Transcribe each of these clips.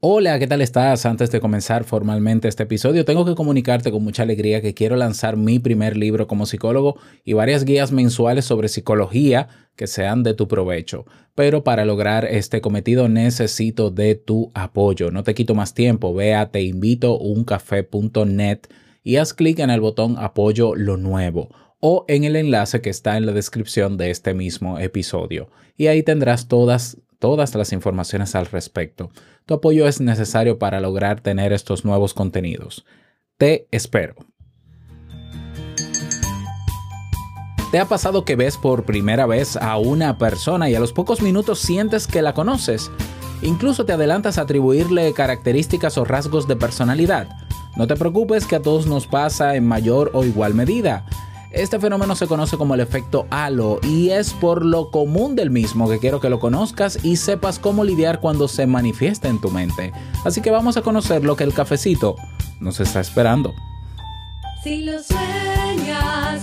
Hola, ¿qué tal estás? Antes de comenzar formalmente este episodio, tengo que comunicarte con mucha alegría que quiero lanzar mi primer libro como psicólogo y varias guías mensuales sobre psicología que sean de tu provecho. Pero para lograr este cometido necesito de tu apoyo. No te quito más tiempo, ve a teinvitouncafé.net y haz clic en el botón apoyo lo nuevo o en el enlace que está en la descripción de este mismo episodio. Y ahí tendrás todas todas las informaciones al respecto. Tu apoyo es necesario para lograr tener estos nuevos contenidos. Te espero. ¿Te ha pasado que ves por primera vez a una persona y a los pocos minutos sientes que la conoces? Incluso te adelantas a atribuirle características o rasgos de personalidad. No te preocupes que a todos nos pasa en mayor o igual medida. Este fenómeno se conoce como el efecto halo y es por lo común del mismo que quiero que lo conozcas y sepas cómo lidiar cuando se manifiesta en tu mente. Así que vamos a conocer lo que el cafecito nos está esperando. Si lo sueñas,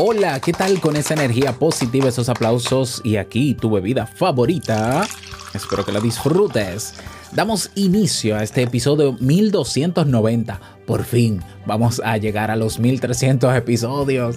Hola, ¿qué tal con esa energía positiva, esos aplausos y aquí tu bebida favorita? Espero que la disfrutes. Damos inicio a este episodio 1290. Por fin vamos a llegar a los 1300 episodios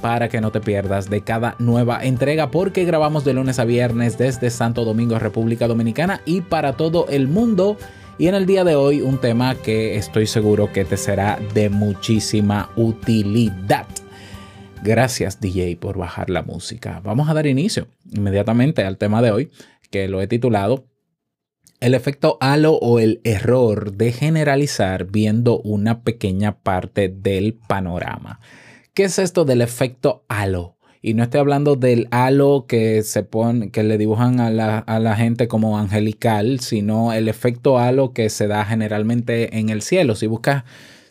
para que no te pierdas de cada nueva entrega porque grabamos de lunes a viernes desde Santo Domingo, República Dominicana y para todo el mundo. Y en el día de hoy un tema que estoy seguro que te será de muchísima utilidad. Gracias DJ por bajar la música. Vamos a dar inicio inmediatamente al tema de hoy que lo he titulado el efecto halo o el error de generalizar viendo una pequeña parte del panorama. ¿Qué es esto del efecto halo? Y no estoy hablando del halo que se pone, que le dibujan a la, a la, gente como angelical, sino el efecto halo que se da generalmente en el cielo. Si buscas,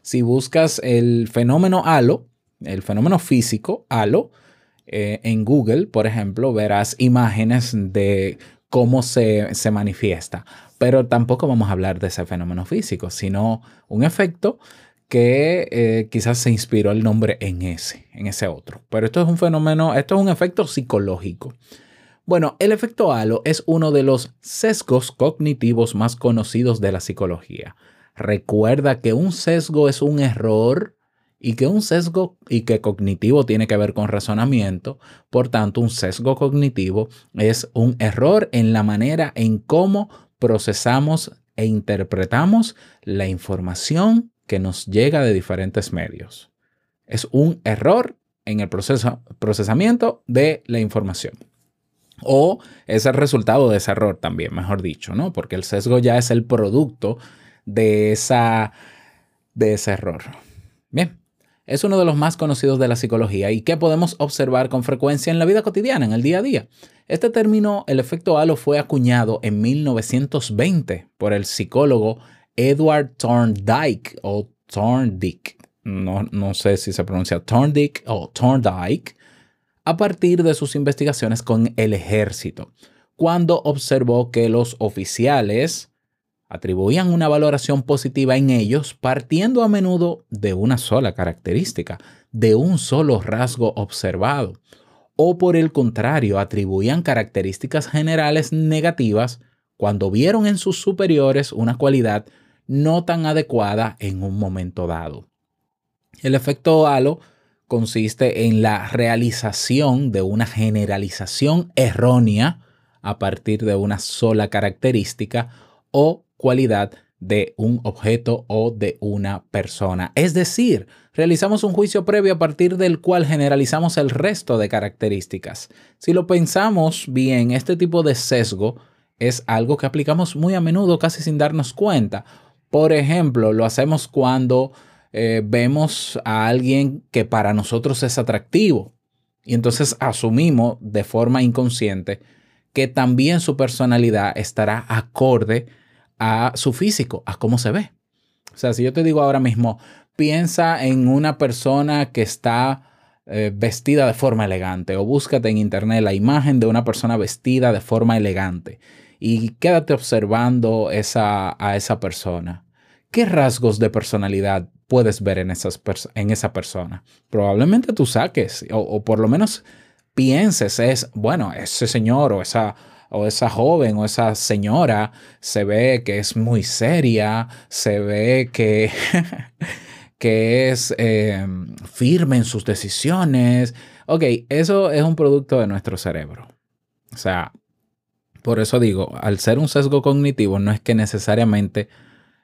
si buscas el fenómeno halo, el fenómeno físico halo, eh, en Google, por ejemplo, verás imágenes de cómo se, manifiesta. Pero tampoco vamos a hablar de ese fenómeno físico, sino un efecto que eh, quizás se inspiró el nombre en ese, en ese otro. Pero esto es un fenómeno, esto es un efecto psicológico. Bueno, el efecto halo es uno de los sesgos cognitivos más conocidos de la psicología. Recuerda que un sesgo es un error y que un sesgo y que cognitivo tiene que ver con razonamiento, por tanto un sesgo cognitivo es un error en la manera en cómo procesamos e interpretamos la información que nos llega de diferentes medios. Es un error en el proceso, procesamiento de la información. O es el resultado de ese error también, mejor dicho, ¿no? Porque el sesgo ya es el producto de, esa, de ese error. Bien, es uno de los más conocidos de la psicología y que podemos observar con frecuencia en la vida cotidiana, en el día a día. Este término, el efecto halo, fue acuñado en 1920 por el psicólogo Edward Thorndike o Thorndike. No, no sé si se pronuncia Thorndike o Thorndike, a partir de sus investigaciones con el ejército, cuando observó que los oficiales atribuían una valoración positiva en ellos partiendo a menudo de una sola característica, de un solo rasgo observado, o por el contrario atribuían características generales negativas cuando vieron en sus superiores una cualidad no tan adecuada en un momento dado. El efecto halo consiste en la realización de una generalización errónea a partir de una sola característica o cualidad de un objeto o de una persona. Es decir, realizamos un juicio previo a partir del cual generalizamos el resto de características. Si lo pensamos bien, este tipo de sesgo es algo que aplicamos muy a menudo casi sin darnos cuenta. Por ejemplo, lo hacemos cuando eh, vemos a alguien que para nosotros es atractivo y entonces asumimos de forma inconsciente que también su personalidad estará acorde a su físico, a cómo se ve. O sea, si yo te digo ahora mismo, piensa en una persona que está eh, vestida de forma elegante o búscate en internet la imagen de una persona vestida de forma elegante y quédate observando esa, a esa persona. ¿Qué rasgos de personalidad puedes ver en, esas en esa persona? Probablemente tú saques o, o por lo menos pienses es, bueno, ese señor o esa o esa joven o esa señora se ve que es muy seria, se ve que, que es em, firme en sus decisiones. Ok, eso es un producto de nuestro cerebro. O sea, por eso digo, al ser un sesgo cognitivo, no es que necesariamente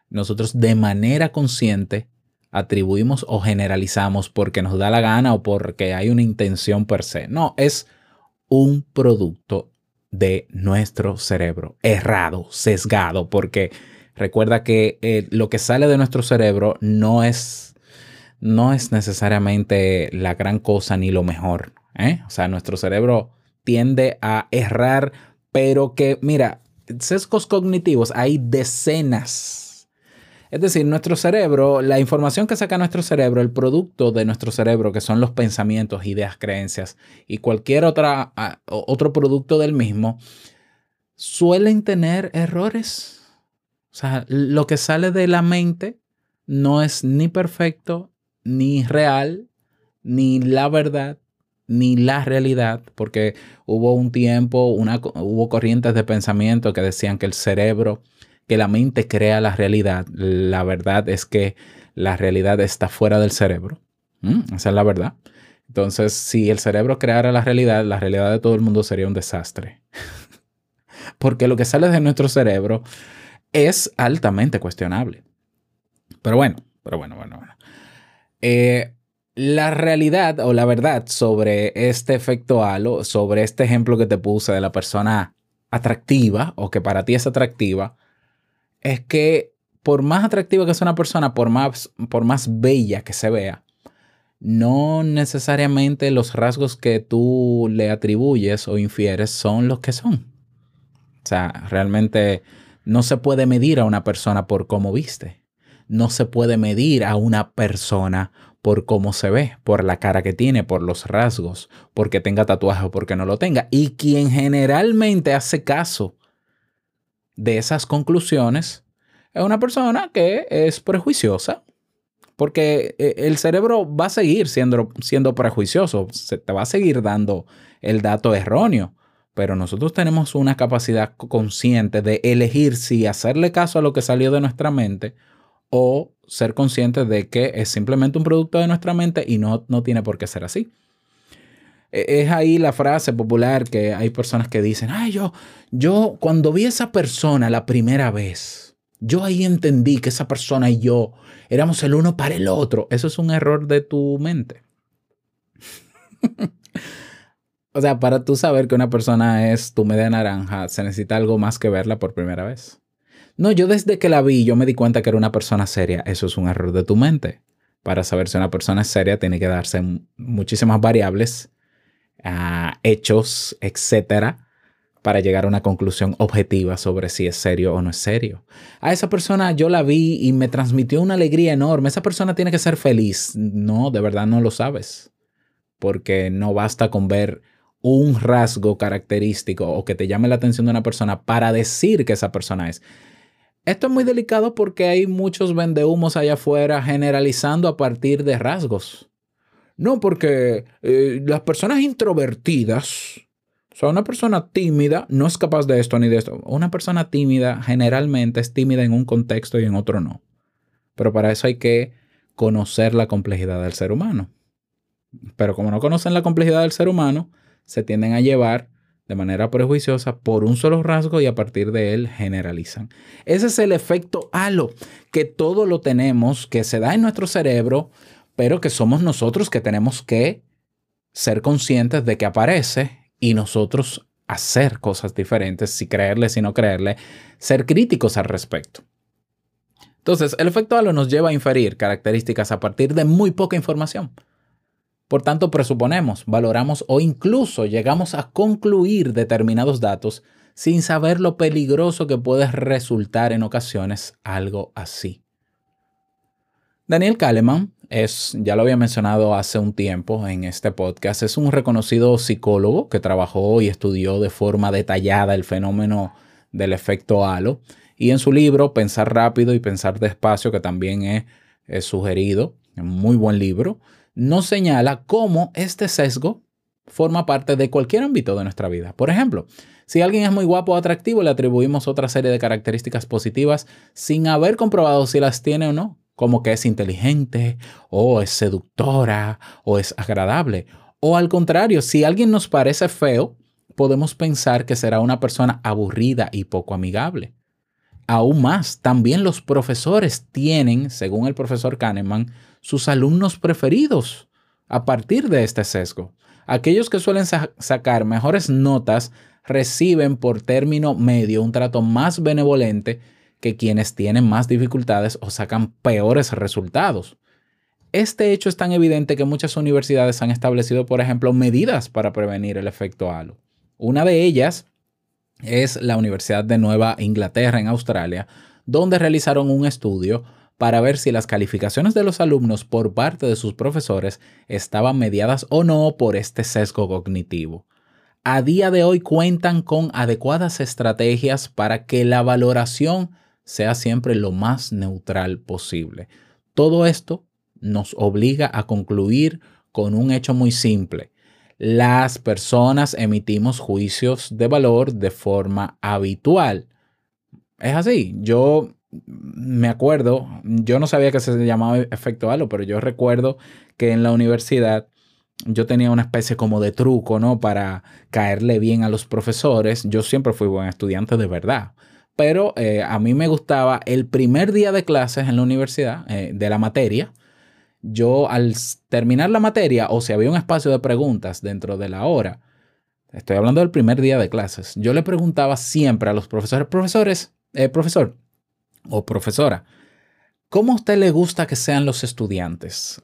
nosotros de manera consciente atribuimos o generalizamos porque nos da la gana o porque hay una intención per se. No, es un producto de nuestro cerebro, errado, sesgado, porque recuerda que eh, lo que sale de nuestro cerebro no es, no es necesariamente la gran cosa ni lo mejor. ¿eh? O sea, nuestro cerebro tiende a errar, pero que, mira, sesgos cognitivos hay decenas es decir, nuestro cerebro, la información que saca nuestro cerebro, el producto de nuestro cerebro, que son los pensamientos, ideas, creencias y cualquier otra, otro producto del mismo, suelen tener errores. O sea, lo que sale de la mente no es ni perfecto, ni real, ni la verdad, ni la realidad, porque hubo un tiempo, una, hubo corrientes de pensamiento que decían que el cerebro que la mente crea la realidad. La verdad es que la realidad está fuera del cerebro. Mm, esa es la verdad. Entonces, si el cerebro creara la realidad, la realidad de todo el mundo sería un desastre. Porque lo que sale de nuestro cerebro es altamente cuestionable. Pero bueno, pero bueno, bueno, bueno. Eh, la realidad o la verdad sobre este efecto halo, sobre este ejemplo que te puse de la persona atractiva o que para ti es atractiva, es que por más atractiva que sea una persona, por más, por más bella que se vea, no necesariamente los rasgos que tú le atribuyes o infieres son los que son. O sea, realmente no se puede medir a una persona por cómo viste. No se puede medir a una persona por cómo se ve, por la cara que tiene, por los rasgos, porque tenga tatuaje o porque no lo tenga. Y quien generalmente hace caso de esas conclusiones es una persona que es prejuiciosa, porque eh, el cerebro va a seguir siendo, siendo prejuicioso, se te va a seguir dando el dato erróneo, pero nosotros tenemos una capacidad consciente de elegir si hacerle caso a lo que salió de nuestra mente o ser conscientes de que es simplemente un producto de nuestra mente y no, no tiene por qué ser así. E, es ahí la frase popular que hay personas que dicen, ay, yo, yo cuando vi a esa persona la primera vez, yo ahí entendí que esa persona y yo éramos el uno para el otro. Eso es un error de tu mente. o sea, para tú saber que una persona es tu media naranja, se necesita algo más que verla por primera vez. No, yo desde que la vi, yo me di cuenta que era una persona seria. Eso es un error de tu mente. Para saber si una persona es seria, tiene que darse muchísimas variables hechos, etcétera, para llegar a una conclusión objetiva sobre si es serio o no es serio. A esa persona yo la vi y me transmitió una alegría enorme. Esa persona tiene que ser feliz. No, de verdad no lo sabes. Porque no basta con ver un rasgo característico o que te llame la atención de una persona para decir que esa persona es. Esto es muy delicado porque hay muchos vendehumos allá afuera generalizando a partir de rasgos. No, porque eh, las personas introvertidas, o sea, una persona tímida no es capaz de esto ni de esto. Una persona tímida generalmente es tímida en un contexto y en otro no. Pero para eso hay que conocer la complejidad del ser humano. Pero como no conocen la complejidad del ser humano, se tienden a llevar de manera prejuiciosa por un solo rasgo y a partir de él generalizan. Ese es el efecto halo, que todo lo tenemos, que se da en nuestro cerebro, pero que somos nosotros que tenemos que ser conscientes de que aparece y nosotros hacer cosas diferentes, si creerle, si no creerle, ser críticos al respecto. Entonces, el efecto halo nos lleva a inferir características a partir de muy poca información. Por tanto, presuponemos, valoramos o incluso llegamos a concluir determinados datos sin saber lo peligroso que puede resultar en ocasiones algo así. Daniel Kahneman es, ya lo había mencionado hace un tiempo en este podcast, es un reconocido psicólogo que trabajó y estudió de forma detallada el fenómeno del efecto halo. Y en su libro Pensar rápido y pensar despacio, que también es, sugerido, un muy buen libro, nos señala cómo este sesgo forma parte de cualquier ámbito de nuestra vida. Por ejemplo, si alguien es muy guapo o atractivo, le atribuimos otra serie de características positivas sin haber comprobado si las tiene o no, como que es inteligente, o es seductora, o es agradable. O al contrario, si alguien nos parece feo, podemos pensar que será una persona aburrida y poco amigable. Aún más, también los profesores tienen, según el profesor Kahneman, sus alumnos preferidos a partir de este sesgo. Aquellos que suelen sacar mejores notas reciben por término medio un trato más benevolente que quienes tienen más dificultades o sacan peores resultados. Este hecho es tan evidente que muchas universidades han establecido, por ejemplo, medidas para prevenir el efecto halo. Una de ellas es la Universidad de Nueva Inglaterra en Australia, donde realizaron un estudio para ver si las calificaciones de los alumnos por parte de sus profesores estaban mediadas o no por este sesgo cognitivo. A día de hoy cuentan con adecuadas estrategias para que la valoración sea siempre lo más neutral posible. Todo esto nos obliga a concluir con un hecho muy simple. Las personas emitimos juicios de valor de forma habitual. Es así. Yo me acuerdo, yo no sabía que se llamaba efecto halo, pero yo recuerdo que en la universidad yo tenía una especie como de truco, ¿no? Para caerle bien a los profesores. Yo siempre fui buen estudiante de verdad. Pero eh, a mí me gustaba el primer día de clases en la universidad, eh, de la materia, yo al terminar la materia o si había un espacio de preguntas dentro de la hora, estoy hablando del primer día de clases, yo le preguntaba siempre a los profesores, profesores, eh, profesor, o profesora, ¿cómo a usted le gusta que sean los estudiantes?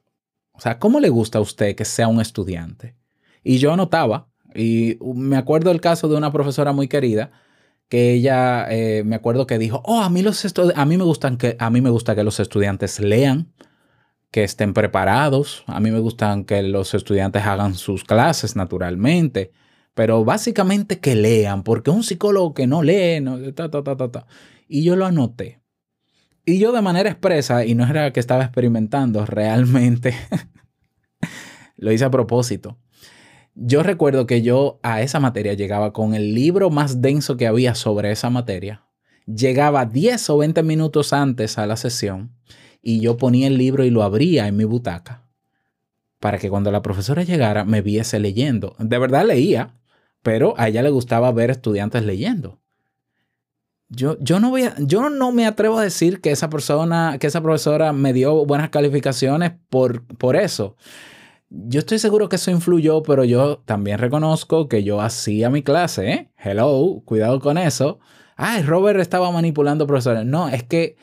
O sea, ¿cómo le gusta a usted que sea un estudiante? Y yo anotaba, y me acuerdo del caso de una profesora muy querida, que ella, eh, me acuerdo que dijo, oh, a mí, los a, mí me gustan que, a mí me gusta que los estudiantes lean, que estén preparados, a mí me gustan que los estudiantes hagan sus clases naturalmente, pero básicamente que lean, porque un psicólogo que no lee, no, ta, ta, ta, y yo lo anoté. Y yo de manera expresa, y no era que estaba experimentando, realmente lo hice a propósito. Yo recuerdo que yo a esa materia llegaba con el libro más denso que había sobre esa materia. Llegaba 10 o 20 minutos antes a la sesión y yo ponía el libro y lo abría en mi butaca para que cuando la profesora llegara me viese leyendo. De verdad leía, pero a ella le gustaba ver estudiantes leyendo. Yo, yo, no voy a, yo no me atrevo a decir que esa persona, que esa profesora me dio buenas calificaciones por, por eso. Yo estoy seguro que eso influyó, pero yo también reconozco que yo hacía mi clase. ¿eh? Hello, cuidado con eso. Ay, Robert estaba manipulando profesores. No, es que,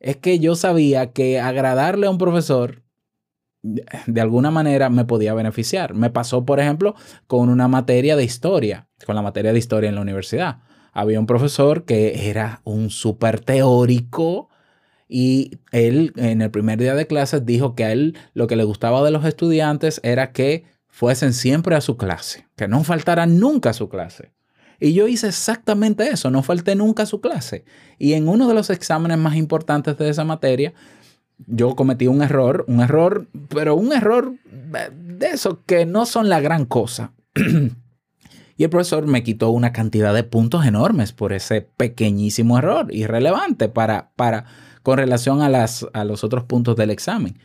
es que yo sabía que agradarle a un profesor de alguna manera me podía beneficiar. Me pasó, por ejemplo, con una materia de historia, con la materia de historia en la universidad había un profesor que era un súper teórico y él en el primer día de clases dijo que a él lo que le gustaba de los estudiantes era que fuesen siempre a su clase, que no faltaran nunca a su clase. Y yo hice exactamente eso, no falté nunca a su clase. Y en uno de los exámenes más importantes de esa materia, yo cometí un error, un error, pero un error de esos que no son la gran cosa. y el profesor me quitó una cantidad de puntos enormes por ese pequeñísimo error, irrelevante para, para, con relación a, las, a los otros puntos del examen.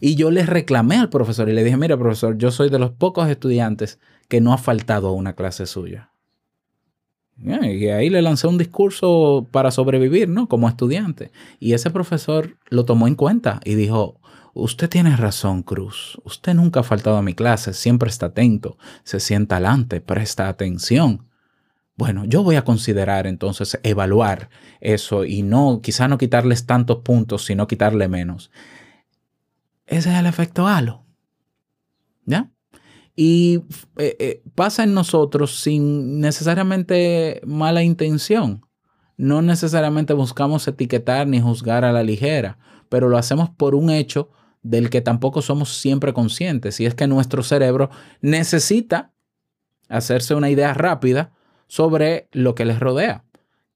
Y yo le reclamé al profesor y le dije, mira profesor, yo soy de los pocos estudiantes que no ha faltado a una clase suya. Y ahí le lancé un discurso para sobrevivir, ¿no? Como estudiante. Y ese profesor lo tomó en cuenta y dijo, usted tiene razón, Cruz. Usted nunca ha faltado a mi clase, siempre está atento, se sienta adelante, presta atención. Bueno, yo voy a considerar entonces evaluar eso y no, quizá no quitarles tantos puntos, sino quitarle menos. Ese es el efecto halo. ¿Ya? Y eh, eh, pasa en nosotros sin necesariamente mala intención. No necesariamente buscamos etiquetar ni juzgar a la ligera, pero lo hacemos por un hecho del que tampoco somos siempre conscientes. Y es que nuestro cerebro necesita hacerse una idea rápida sobre lo que les rodea.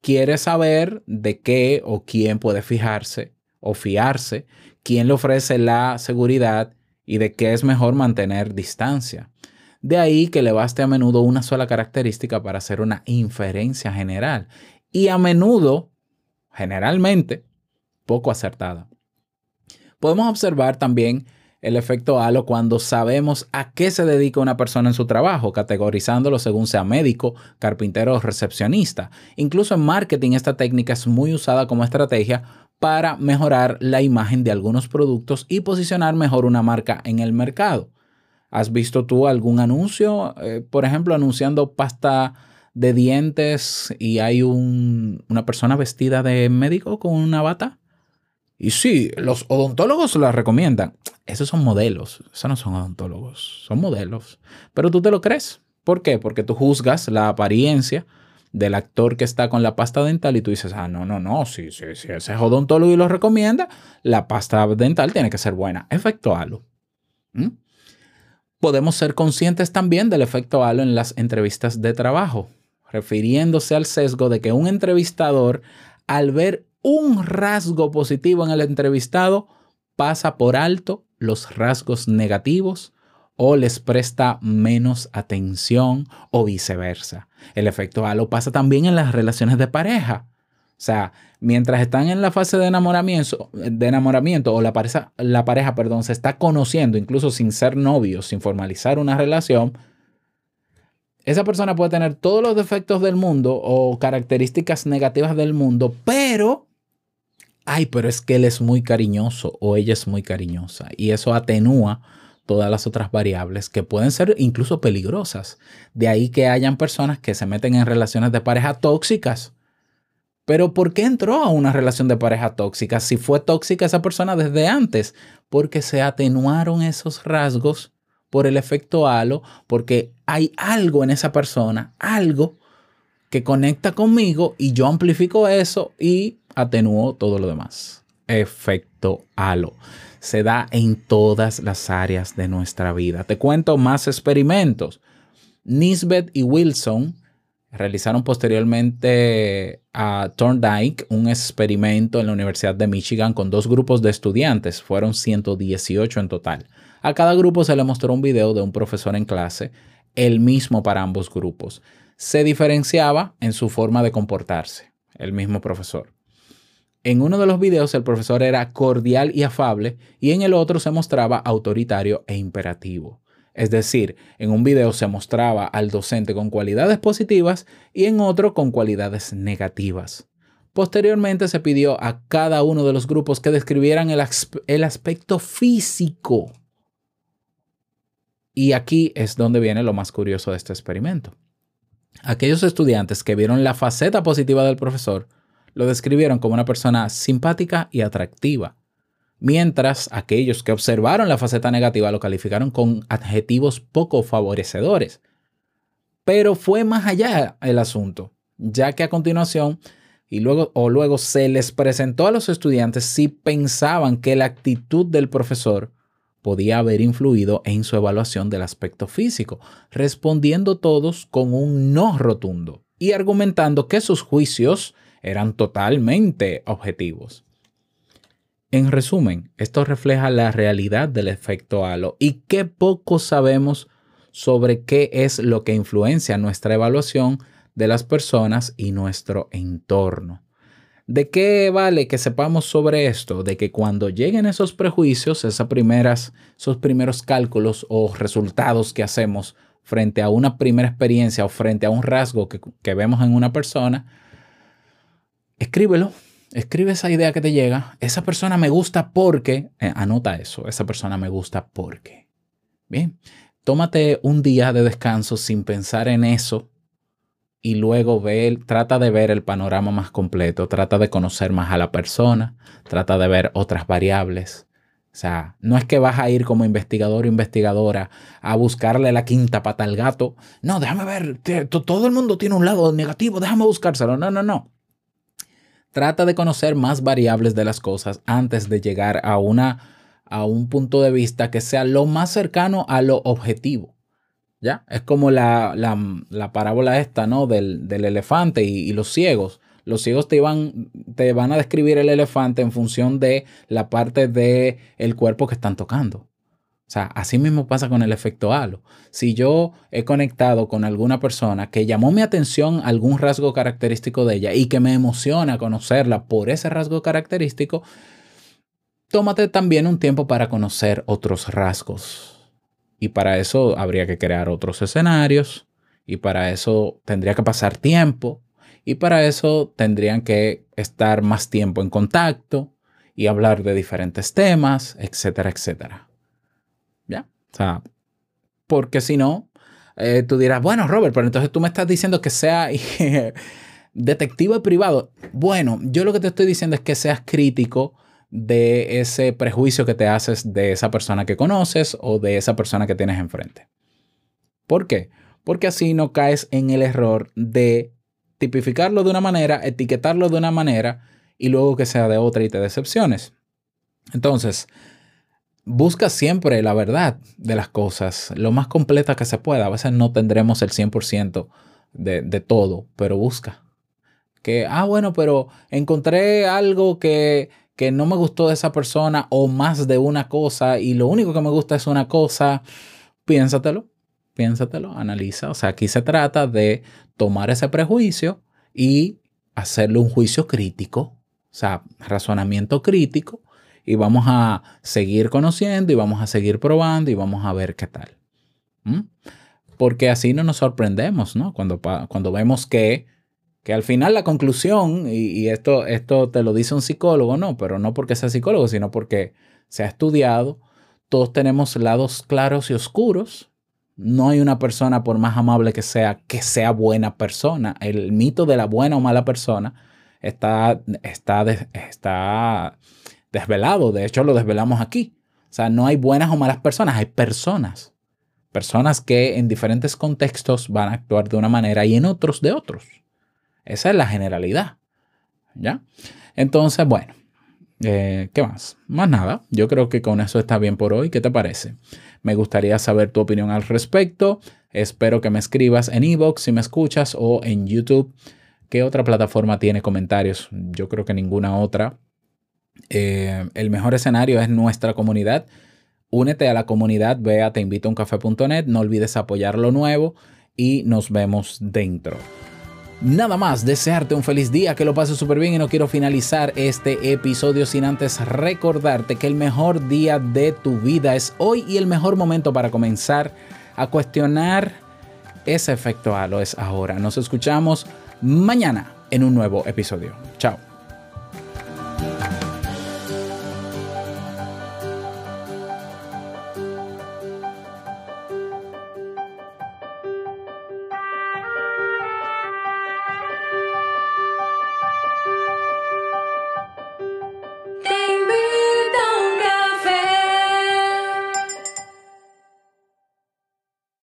Quiere saber de qué o quién puede fijarse o fiarse, quién le ofrece la seguridad y de qué es mejor mantener distancia. De ahí que le baste a menudo una sola característica para hacer una inferencia general y a menudo, generalmente, poco acertada. Podemos observar también el efecto halo cuando sabemos a qué se dedica una persona en su trabajo, categorizándolo según sea médico, carpintero o recepcionista. Incluso en marketing esta técnica es muy usada como estrategia para mejorar la imagen de algunos productos y posicionar mejor una marca en el mercado. ¿Has visto tú algún anuncio, eh, por ejemplo, anunciando pasta de dientes y hay una persona vestida de médico con una bata? Y sí, los odontólogos la recomiendan. Esos son modelos, esos no son odontólogos, son modelos. Pero tú te lo crees. ¿Por qué? Porque tú juzgas la apariencia del actor que está con la pasta dental y tú dices, ah, no, no, no, si, sí, sí, ese es odontólogo y lo recomienda, la pasta dental tiene que ser buena. Efecto halo. ¿Mm? Podemos ser conscientes también del efecto halo en las entrevistas de trabajo, refiriéndose al sesgo de que un entrevistador, al ver un rasgo positivo en el entrevistado, pasa por alto los rasgos negativos o les presta menos atención o viceversa. El efecto halo pasa también en las relaciones de pareja. O sea, mientras están en la fase de enamoramiento, de enamoramiento o la pareja, la pareja perdón, se está conociendo, incluso sin ser novios, sin formalizar una relación, esa persona puede tener todos los defectos del mundo o características negativas del mundo, pero, ay, pero es que él es muy cariñoso o ella es muy cariñosa y eso atenúa todas las otras variables que pueden ser incluso peligrosas. De ahí que hayan personas que se meten en relaciones de pareja tóxicas. Pero ¿por qué entró a una relación de pareja tóxica si fue tóxica esa persona desde antes? Porque se atenuaron esos rasgos por el efecto halo, porque hay algo en esa persona, algo que conecta conmigo y yo amplifico eso y atenúo todo lo demás. Efecto halo se da en todas las áreas de nuestra vida. Te cuento más experimentos. Nisbet y Wilson realizaron posteriormente a Thorndike un experimento en la Universidad de Michigan con dos grupos de estudiantes, fueron 118 en total. A cada grupo se le mostró un video de un profesor en clase, el mismo para ambos grupos. Se diferenciaba en su forma de comportarse, el mismo profesor. En uno de los videos el profesor era cordial y afable y en el otro se mostraba autoritario e imperativo. Es decir, en un video se mostraba al docente con cualidades positivas y en otro con cualidades negativas. Posteriormente se pidió a cada uno de los grupos que describieran el, aspecto físico. Y aquí es donde viene lo más curioso de este experimento. Aquellos estudiantes que vieron la faceta positiva del profesor lo describieron como una persona simpática y atractiva, mientras aquellos que observaron la faceta negativa lo calificaron con adjetivos poco favorecedores. Pero fue más allá el asunto, ya que a continuación y luego o luego se les presentó a los estudiantes si pensaban que la actitud del profesor podía haber influido en su evaluación del aspecto físico, respondiendo todos con un no rotundo y argumentando que sus juicios eran totalmente objetivos. En resumen, esto refleja la realidad del efecto halo y qué poco sabemos sobre qué es lo que influencia nuestra evaluación de las personas y nuestro entorno. ¿De qué vale que sepamos sobre esto? De que cuando lleguen esos prejuicios, esas primeras, esos primeros cálculos o resultados que hacemos frente a una primera experiencia o frente a un rasgo que, que vemos en una persona, escríbelo, escribe esa idea que te llega. Esa persona me gusta porque, eh, anota eso, esa persona me gusta porque. Bien, tómate un día de descanso sin pensar en eso y luego ve, trata de ver el panorama más completo, trata de conocer más a la persona, trata de ver otras variables. O sea, no es que vas a ir como investigador o investigadora a buscarle la quinta pata al gato. No, déjame ver, todo el mundo tiene un lado negativo, déjame buscárselo. No, no, no. Trata de conocer más variables de las cosas antes de llegar a, una, a un punto de vista que sea lo más cercano a lo objetivo. Es como la, parábola esta, ¿no? Del, elefante y, los ciegos. Los ciegos te, iban, te van a describir el elefante en función de la parte del el cuerpo que están tocando. O sea, así mismo pasa con el efecto halo. Si yo he conectado con alguna persona que llamó mi atención algún rasgo característico de ella y que me emociona conocerla por ese rasgo característico, tómate también un tiempo para conocer otros rasgos y para eso habría que crear otros escenarios y para eso tendría que pasar tiempo y para eso tendrían que estar más tiempo en contacto y hablar de diferentes temas, etcétera, etcétera. ¿Ya? O sea, porque si no, eh, tú dirás, bueno, Robert, pero entonces tú me estás diciendo que sea detective privado. Bueno, yo lo que te estoy diciendo es que seas crítico de ese prejuicio que te haces de esa persona que conoces o de esa persona que tienes enfrente. ¿Por qué? Porque así no caes en el error de tipificarlo de una manera, etiquetarlo de una manera y luego que sea de otra y te decepciones. Entonces, busca siempre la verdad de las cosas, lo más completa que se pueda. A veces no tendremos el 100% de, de todo, pero busca. Que, ah, bueno, pero encontré algo que que no me gustó de esa persona o más de una cosa y lo único que me gusta es una cosa, piénsatelo, piénsatelo, analiza. O sea, aquí se trata de tomar ese prejuicio y hacerle un juicio crítico, o sea, razonamiento crítico y vamos a seguir conociendo y vamos a seguir probando y vamos a ver qué tal. Porque así no nos sorprendemos, ¿no? Cuando, cuando vemos que que al final la conclusión, y, esto, esto te lo dice un psicólogo, no, pero no porque sea psicólogo, sino porque se ha estudiado, todos tenemos lados claros y oscuros. No hay una persona, por más amable que sea, que sea buena persona. El mito de la buena o mala persona está, está, está desvelado. De hecho, lo desvelamos aquí. O sea, no hay buenas o malas personas, hay personas. Personas que en diferentes contextos van a actuar de una manera y en otros de otros. Esa es la generalidad. ¿Ya? Entonces, bueno, eh, ¿qué más? Más nada. Yo creo que con eso está bien por hoy. ¿Qué te parece? Me gustaría saber tu opinión al respecto. Espero que me escribas en Evox si me escuchas o en YouTube. ¿Qué otra plataforma tiene comentarios? Yo creo que ninguna otra. Eh, el mejor escenario es nuestra comunidad. Únete a la comunidad, ve a teinvitouncafe.net, no olvides apoyar lo nuevo y nos vemos dentro. Nada más, desearte un feliz día, que lo pases súper bien y no quiero finalizar este episodio sin antes recordarte que el mejor día de tu vida es hoy y el mejor momento para comenzar a cuestionar ese efecto halo es ahora. Nos escuchamos mañana en un nuevo episodio. Chao.